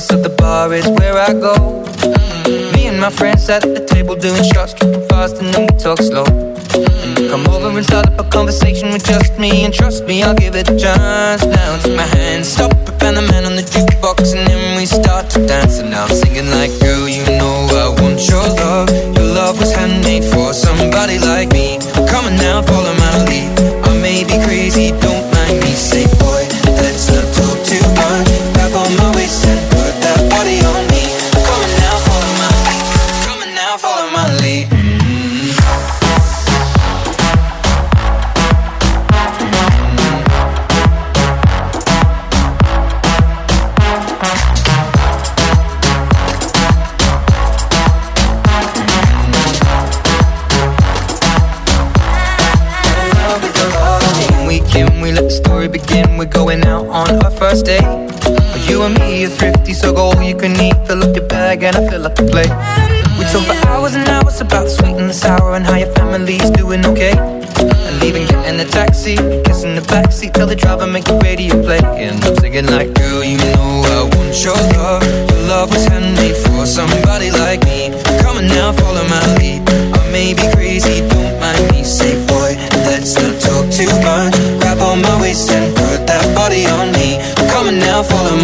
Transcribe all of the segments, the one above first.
So the bar is where I go. Mm-hmm. Me and my friends at the table doing shots, tripping fast, and then we talk slow. Mm-hmm. Come over and start up a conversation with just me, and trust me, I'll give it a chance. Now take my hand, stop, and the man on the jukebox, and then we start to dance. And now I'm singing like.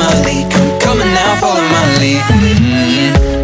my lead Come, coming now, follow my lead mm -hmm.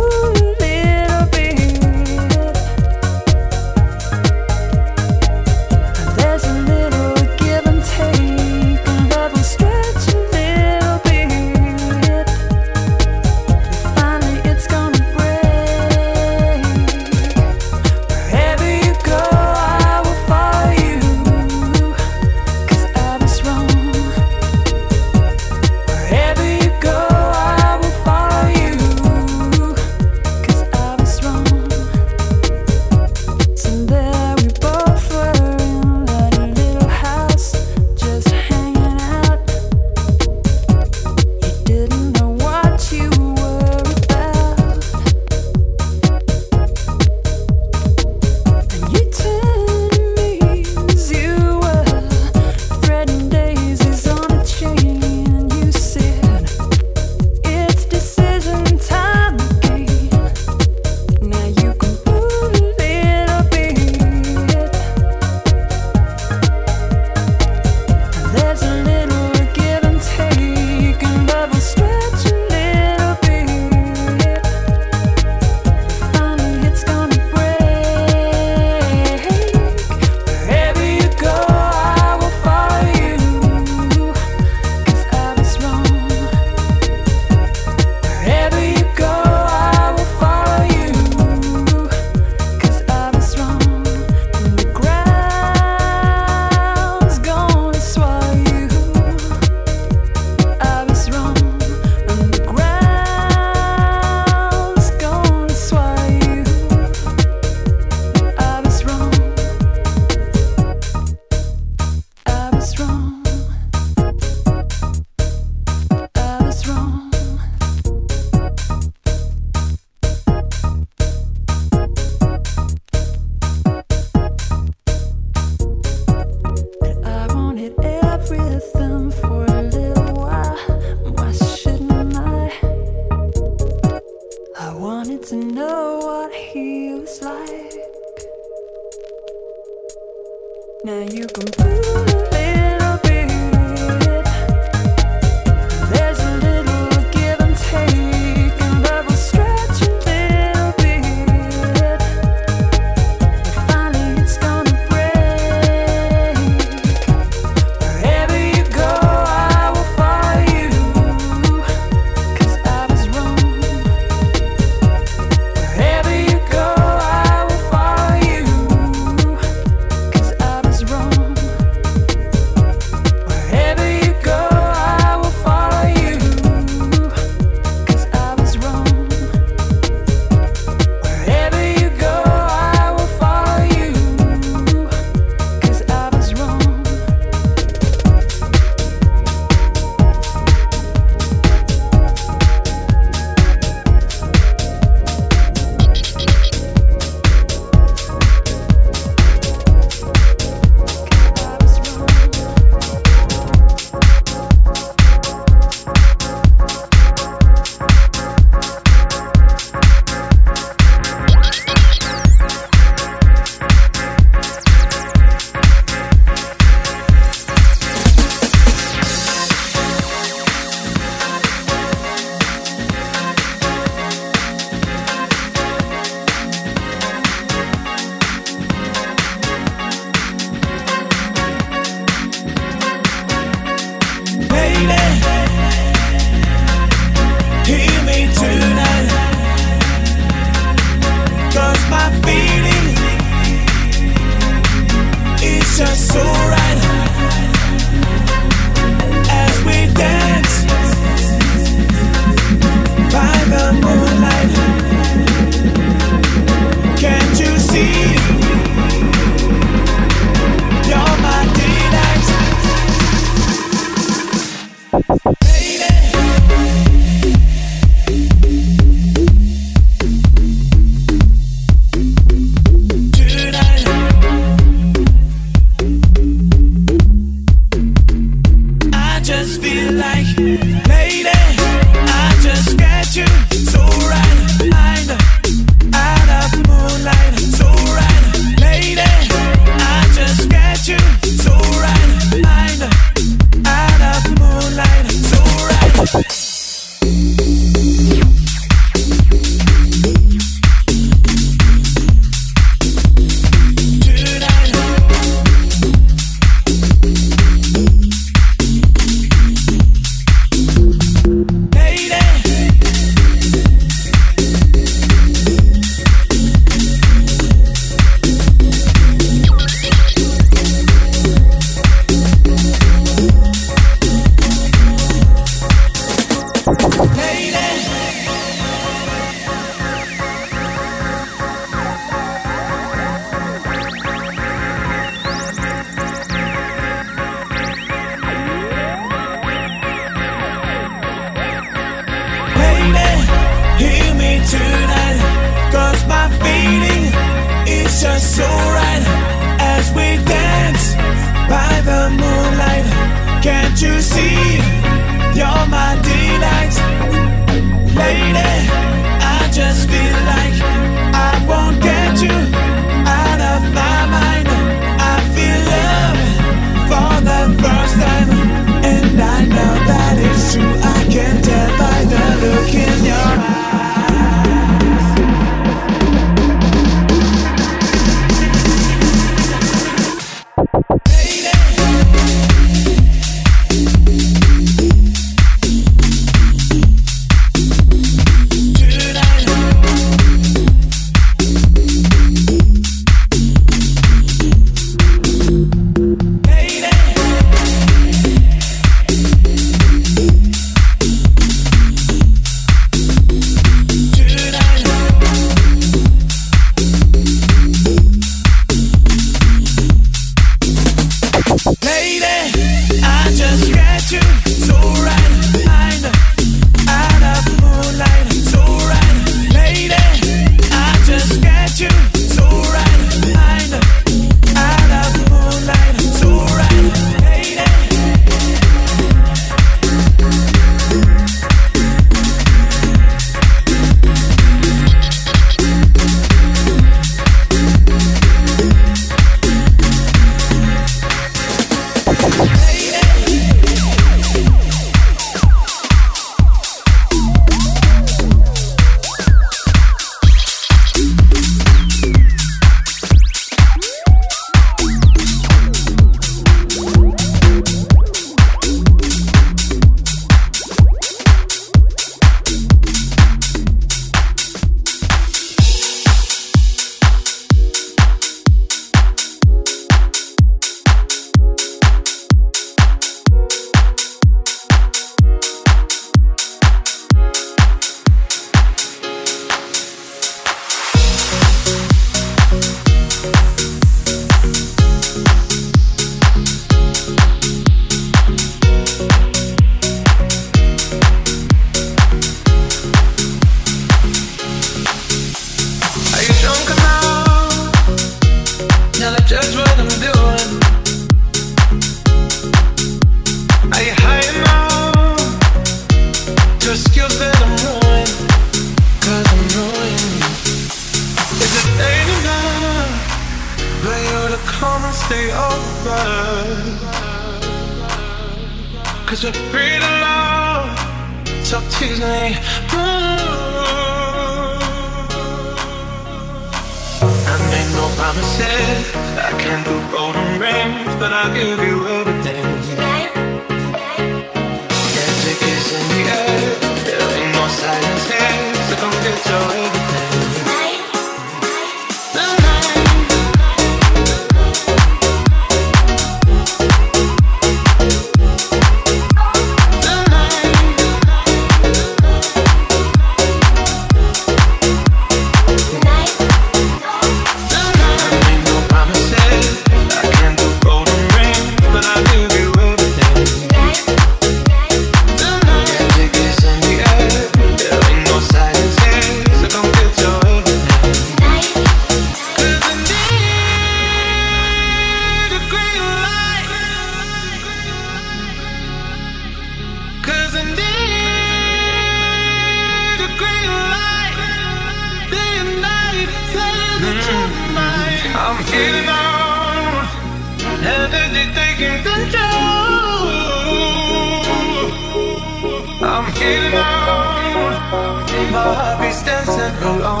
my heartbeat stands and hold on.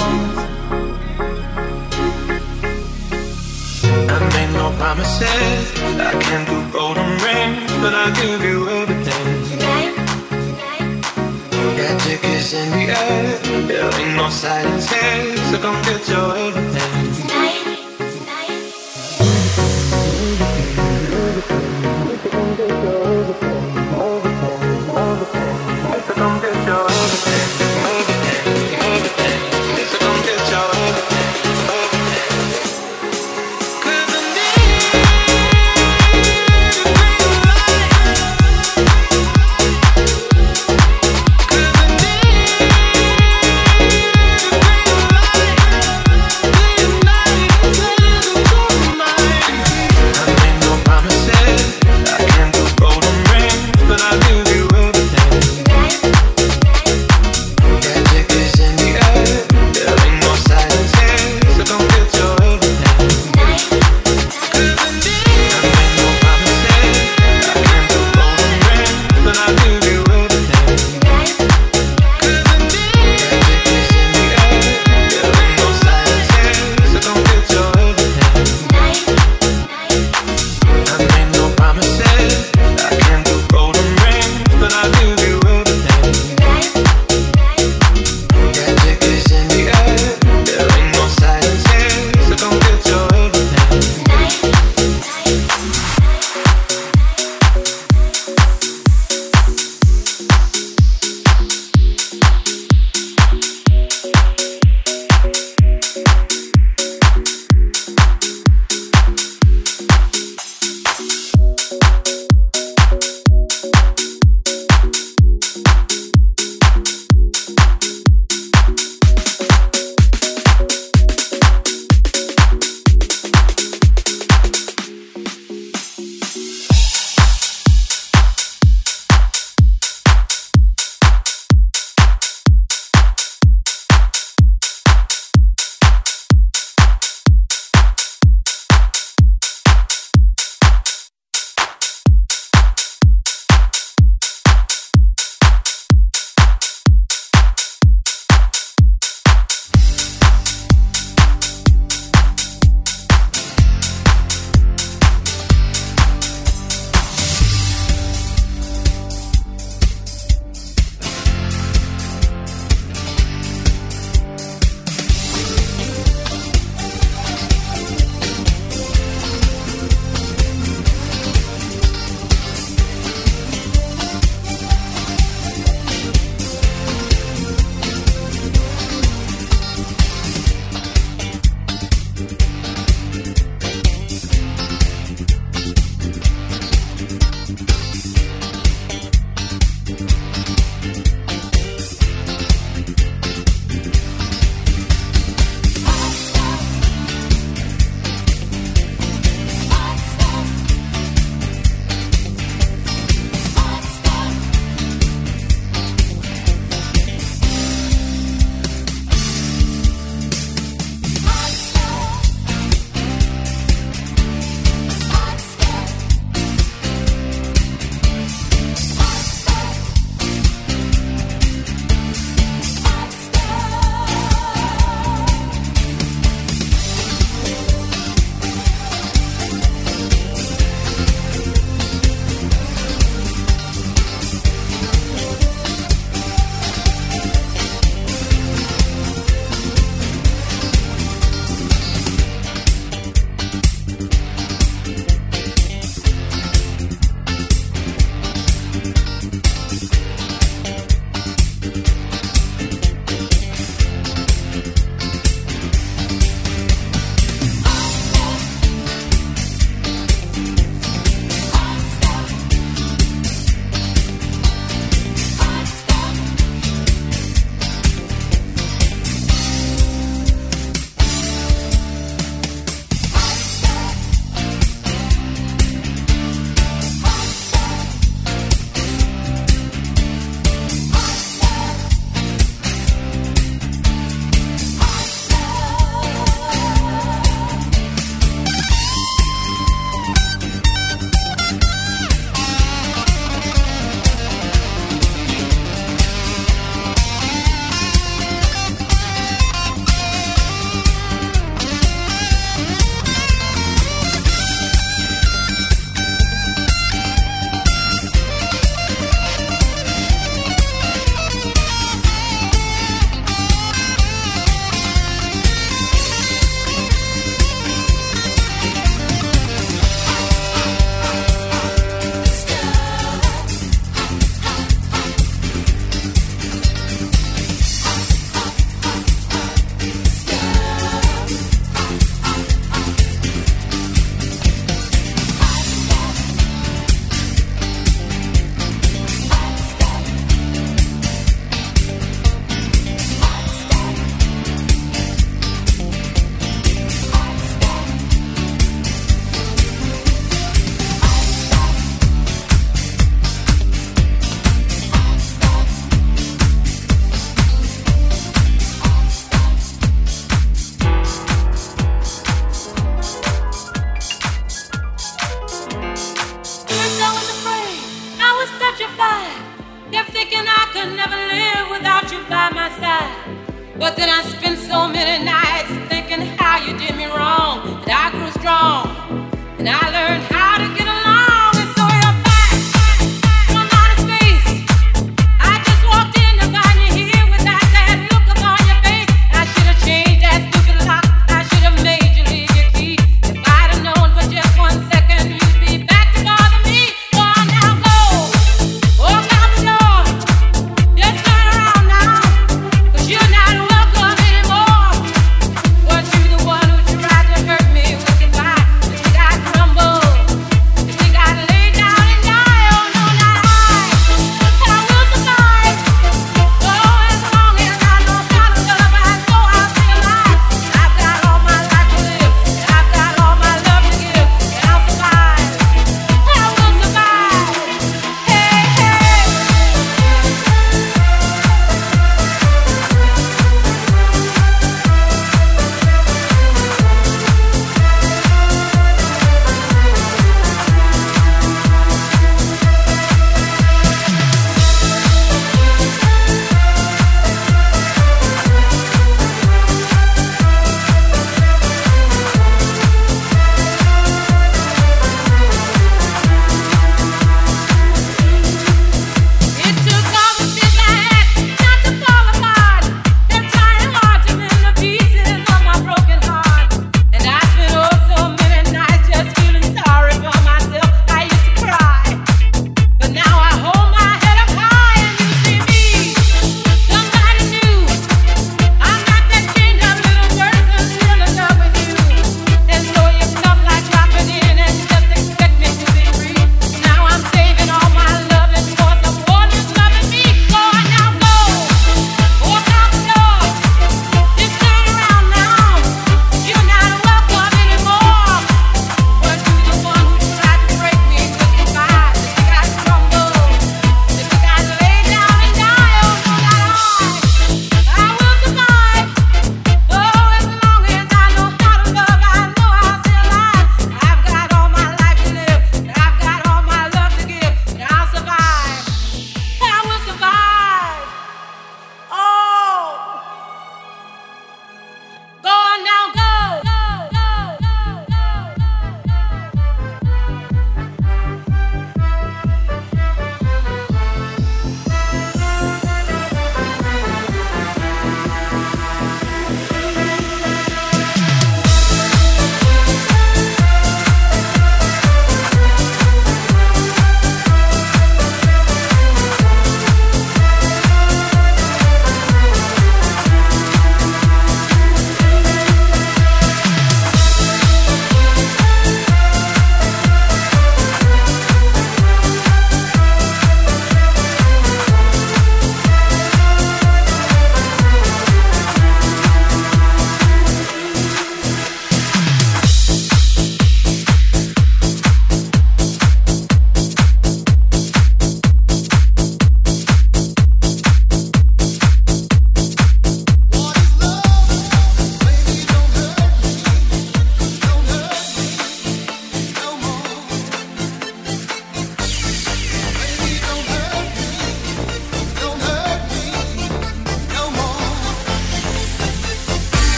I made no promises, I can't do golden rings, but I'll give you everything. Tonight, tonight. Magic is in the air, there ain't no silence here, so come get your everything. Tonight. tonight.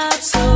up so